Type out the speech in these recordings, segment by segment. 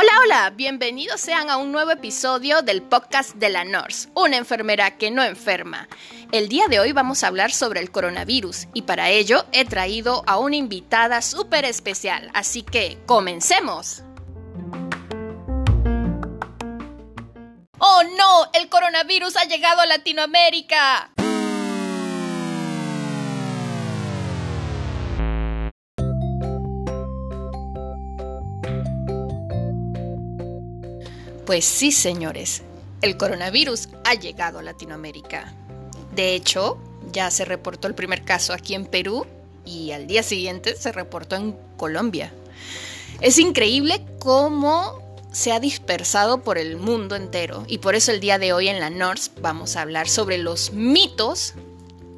Hola, hola, bienvenidos sean a un nuevo episodio del podcast de la NORS, una enfermera que no enferma. El día de hoy vamos a hablar sobre el coronavirus y para ello he traído a una invitada súper especial, así que comencemos. ¡Oh no! ¡El coronavirus ha llegado a Latinoamérica! Pues sí, señores, el coronavirus ha llegado a Latinoamérica. De hecho, ya se reportó el primer caso aquí en Perú y al día siguiente se reportó en Colombia. Es increíble cómo se ha dispersado por el mundo entero y por eso el día de hoy en la NORS vamos a hablar sobre los mitos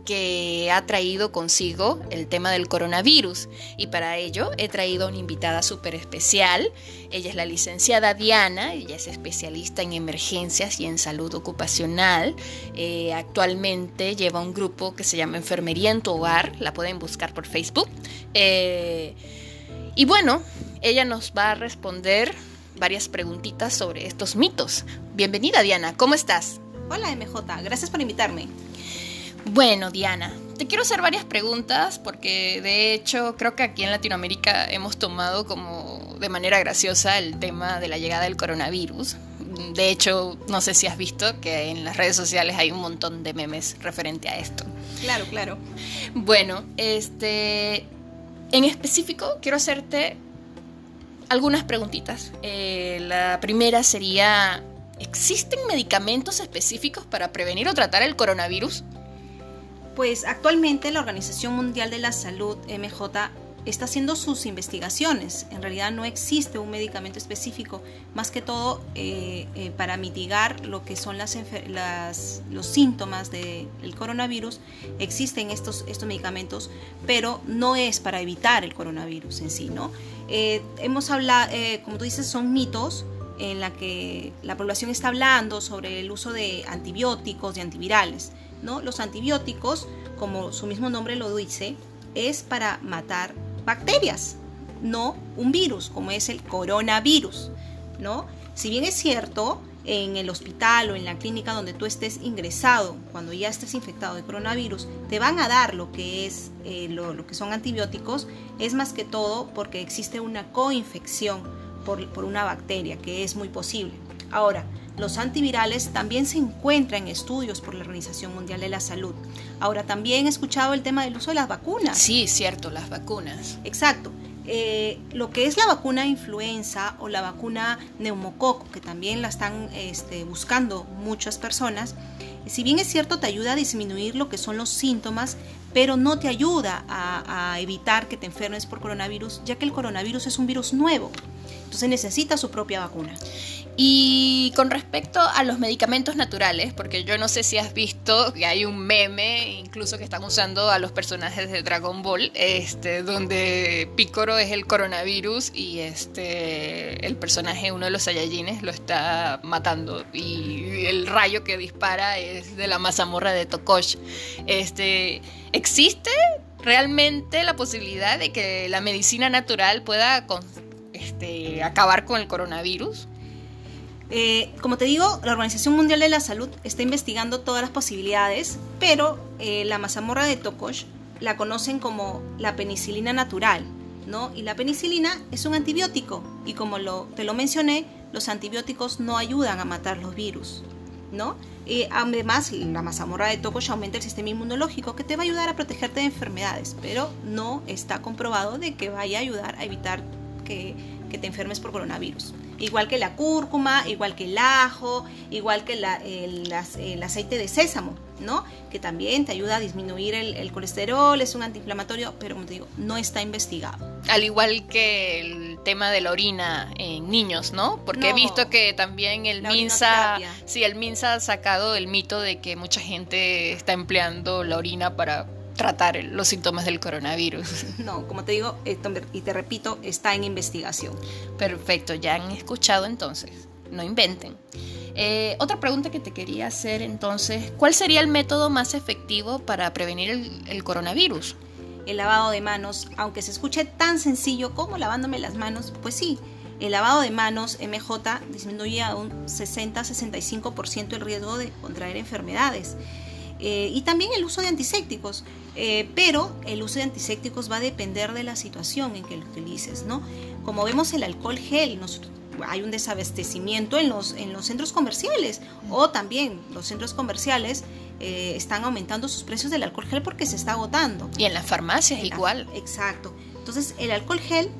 que ha traído consigo el tema del coronavirus. Y para ello he traído una invitada súper especial. Ella es la licenciada Diana, ella es especialista en emergencias y en salud ocupacional. Eh, actualmente lleva un grupo que se llama Enfermería en tu Hogar, la pueden buscar por Facebook. Eh, y bueno, ella nos va a responder varias preguntitas sobre estos mitos. Bienvenida Diana, ¿cómo estás? Hola MJ, gracias por invitarme. Bueno, Diana, te quiero hacer varias preguntas porque de hecho creo que aquí en Latinoamérica hemos tomado como de manera graciosa el tema de la llegada del coronavirus. De hecho, no sé si has visto que en las redes sociales hay un montón de memes referente a esto. Claro, claro. Bueno, este, en específico quiero hacerte algunas preguntitas. Eh, la primera sería, ¿existen medicamentos específicos para prevenir o tratar el coronavirus? Pues actualmente la Organización Mundial de la Salud, MJ, está haciendo sus investigaciones. En realidad no existe un medicamento específico, más que todo eh, eh, para mitigar lo que son las, los síntomas del coronavirus. Existen estos, medicamentos, pero no es para evitar el coronavirus en sí, ¿no? Eh, hemos hablado, como tú dices, son mitos en la que la población está hablando sobre el uso de antibióticos y antivirales. ¿No? Los antibióticos, como su mismo nombre lo dice, es para matar bacterias, no un virus, como es el coronavirus, ¿no? Si bien es cierto, en el hospital o en la clínica donde tú estés ingresado, cuando ya estés infectado de coronavirus, te van a dar lo que es eh, lo, que son antibióticos, es más que todo porque existe una coinfección por, por una bacteria, que es muy posible. Ahora, los antivirales también se encuentran en estudios por la Organización Mundial de la Salud. Ahora, también he escuchado el tema del uso de las vacunas. Sí, cierto, las vacunas. Exacto. Eh, lo que es la vacuna influenza o la vacuna neumococo, que también la están este, buscando muchas personas, si bien es cierto, te ayuda a disminuir lo que son los síntomas, pero no te ayuda a, a evitar que te enfermes por coronavirus, ya que el coronavirus es un virus nuevo. Entonces necesita su propia vacuna. Y con respecto a los medicamentos naturales, porque yo no sé si has visto que hay un meme incluso que están usando a los personajes de Dragon Ball, este, donde Picoro es el coronavirus y este el personaje, uno de los Saiyajines, lo está matando. Y el rayo que dispara es de la mazamorra de Tokosh. Este, ¿existe realmente la posibilidad de que la medicina natural pueda este, acabar con el coronavirus? Eh, como te digo, la Organización Mundial de la Salud está investigando todas las posibilidades, pero eh, la mazamorra de Tokosh la conocen como la penicilina natural, ¿no? Y la penicilina es un antibiótico y como te lo mencioné, los antibióticos no ayudan a matar los virus, ¿no? Y además, la mazamorra de Tokosh aumenta el sistema inmunológico que te va a ayudar a protegerte de enfermedades, pero no está comprobado de que vaya a ayudar a evitar que te enfermes por coronavirus igual que la cúrcuma, igual que el ajo, igual que el, aceite de sésamo, ¿no? Que también te ayuda a disminuir el, colesterol, es un antiinflamatorio, pero como te digo, no está investigado. Al igual que el tema de la orina en niños, ¿no? Porque he visto que también el MINSA, sí, el MINSA ha sacado el mito de que mucha gente está empleando la orina para tratar los síntomas del coronavirus. No, como te digo, y te repito, está en investigación. Perfecto, ya han escuchado entonces, no inventen. Eh, otra pregunta que te quería hacer entonces, ¿cuál sería el método más efectivo para prevenir el, coronavirus? El lavado de manos, aunque se escuche tan sencillo como lavándome las manos, pues sí, El lavado de manos MJ disminuye a un 60-65% el riesgo de contraer enfermedades. Eh, y también el uso de antisépticos, eh, pero el uso de antisépticos va a depender de la situación en que lo utilices, ¿no? Como vemos el alcohol gel, hay un desabastecimiento en los, en los centros comerciales o también los centros comerciales eh, están aumentando sus precios del alcohol gel porque se está agotando. Y en las farmacias igual. exacto. Entonces el alcohol gel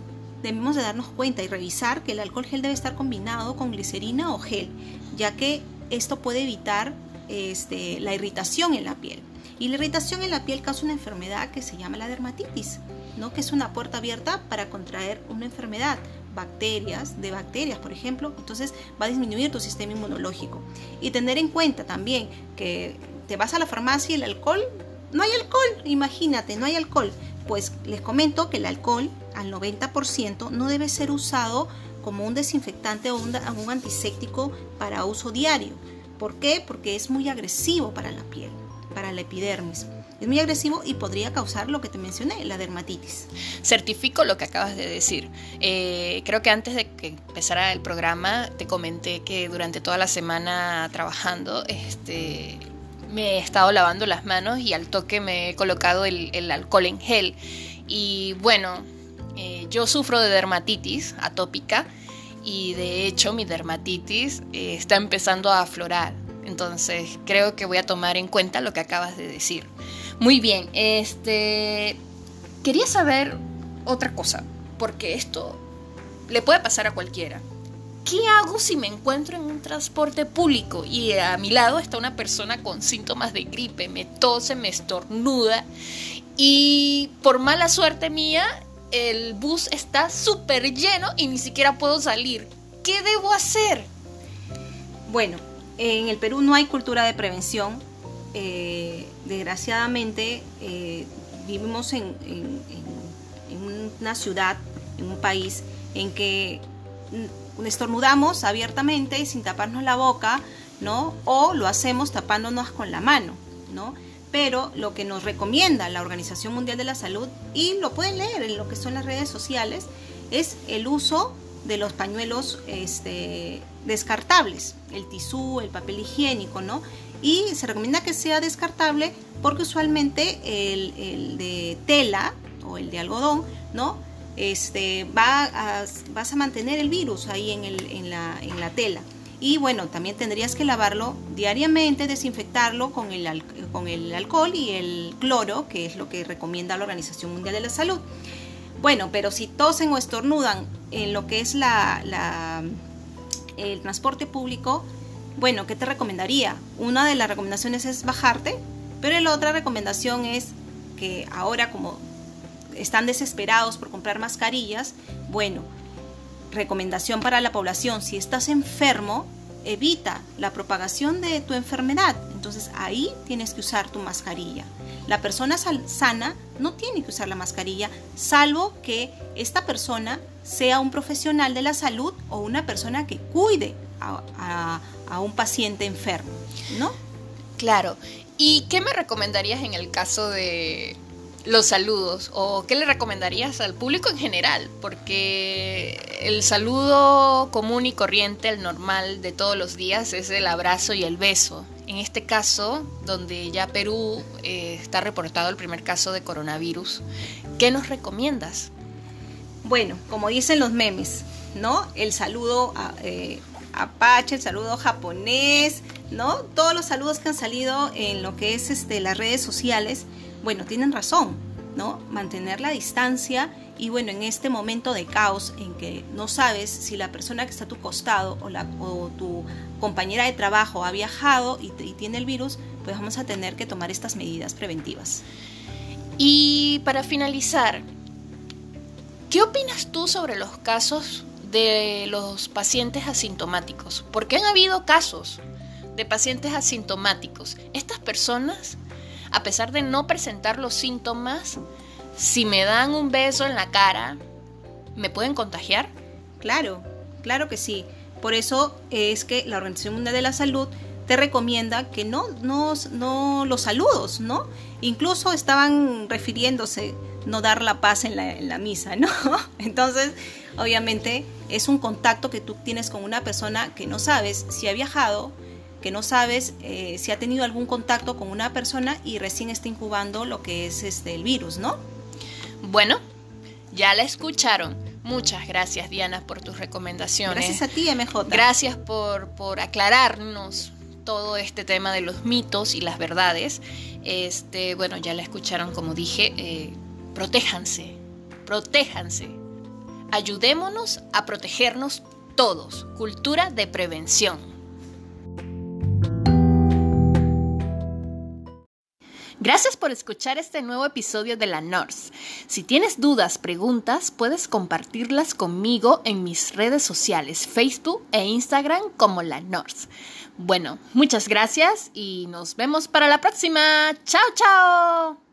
debemos de darnos cuenta y revisar que el alcohol gel debe estar combinado con glicerina o gel, ya que esto puede evitar este, la irritación en la piel. Y la irritación en la piel causa una enfermedad que se llama la dermatitis, ¿no? que es una puerta abierta para contraer una enfermedad, bacterias, de bacterias, por ejemplo, entonces va a disminuir tu sistema inmunológico. Y tener en cuenta también que te vas a la farmacia y el alcohol, no hay alcohol, imagínate, no hay alcohol. Pues les comento que el alcohol al 90% no debe ser usado como un desinfectante o un, un antiséptico para uso diario. ¿Por qué? Porque es muy agresivo para la piel, para la epidermis. Es muy agresivo y podría causar lo que te mencioné, la dermatitis. Certifico lo que acabas de decir. Eh, creo que antes de que empezara el programa te comenté que durante toda la semana trabajando este, me he estado lavando las manos y al toque me he colocado el, alcohol en gel. Y bueno, eh, yo sufro de dermatitis atópica y de hecho mi dermatitis eh, está empezando a aflorar. Entonces creo que voy a tomar en cuenta lo que acabas de decir. Muy bien, este quería saber otra cosa, porque esto le puede pasar a cualquiera. ¿Qué hago si me encuentro en un transporte público y a mi lado está una persona con síntomas de gripe, me tose, me estornuda y por mala suerte mía el bus está súper lleno y ni siquiera puedo salir. ¿Qué debo hacer? Bueno, en el Perú no hay cultura de prevención. Eh, desgraciadamente eh, vivimos en, una ciudad, en un país en que estornudamos abiertamente y sin taparnos la boca, ¿no? O lo hacemos tapándonos con la mano, ¿no? Pero lo que nos recomienda la Organización Mundial de la Salud, y lo pueden leer en lo que son las redes sociales, es el uso de los pañuelos este, descartables, el tisú, el papel higiénico, ¿no? Y se recomienda que sea descartable porque usualmente el, de tela o el de algodón, ¿no? Este, va a, vas a mantener el virus ahí en, en, la, en la tela. Y bueno, también tendrías que lavarlo diariamente, desinfectarlo con el, con el alcohol y el cloro, que es lo que recomienda la Organización Mundial de la Salud. Bueno, pero si tosen o estornudan en lo que es la, el transporte público, bueno, ¿qué te recomendaría? Una de las recomendaciones es bajarte, pero la otra recomendación es que ahora como están desesperados por comprar mascarillas, bueno, recomendación para la población, si estás enfermo, evita la propagación de tu enfermedad. Entonces ahí tienes que usar tu mascarilla. La persona sana no tiene que usar la mascarilla, salvo que esta persona sea un profesional de la salud o una persona que cuide a, un paciente enfermo, ¿no? Claro. ¿Y qué me recomendarías en el caso de los saludos o qué le recomendarías al público en general, porque el saludo común y corriente, el normal de todos los días es el abrazo y el beso. En este caso, donde ya Perú eh, está reportado el primer caso de coronavirus, ¿qué nos recomiendas? Bueno, como dicen los memes, ¿no? El saludo eh, apache, el saludo japonés, ¿no? Todos los saludos que han salido en lo que es este, las redes sociales bueno, tienen razón, ¿no? Mantener la distancia y bueno, en este momento de caos en que no sabes si la persona que está a tu costado o, la, tu compañera de trabajo ha viajado y, y tiene el virus, pues vamos a tener que tomar estas medidas preventivas. Y para finalizar, ¿qué opinas tú sobre los casos de los pacientes asintomáticos? Porque han habido casos de pacientes asintomáticos. Estas personas a pesar de no presentar los síntomas, si me dan un beso en la cara, ¿me pueden contagiar? Claro, claro que sí. Por eso es que la Organización Mundial de la Salud te recomienda que no, no, no los saludos, ¿no? Incluso estaban refiriéndose no dar la paz en la, en la misa, ¿no? Entonces, obviamente es un contacto que tú tienes con una persona que no sabes si ha viajado, que no sabes eh, si ha tenido algún contacto con una persona y recién está incubando lo que es este el virus, ¿no? Bueno, ya la escucharon. Muchas gracias Diana por tus recomendaciones. Gracias a ti, MJ. Gracias por, por aclararnos todo este tema de los mitos y las verdades. Este, bueno, ya la escucharon, como dije, eh, protéjanse, protéjanse. Ayudémonos a protegernos todos. Cultura de prevención. Gracias por escuchar este nuevo episodio de La Norse. Si tienes dudas, preguntas, puedes compartirlas conmigo en mis redes sociales, Facebook e Instagram como La Norse. Bueno, muchas gracias y nos vemos para la próxima. Chao, chao.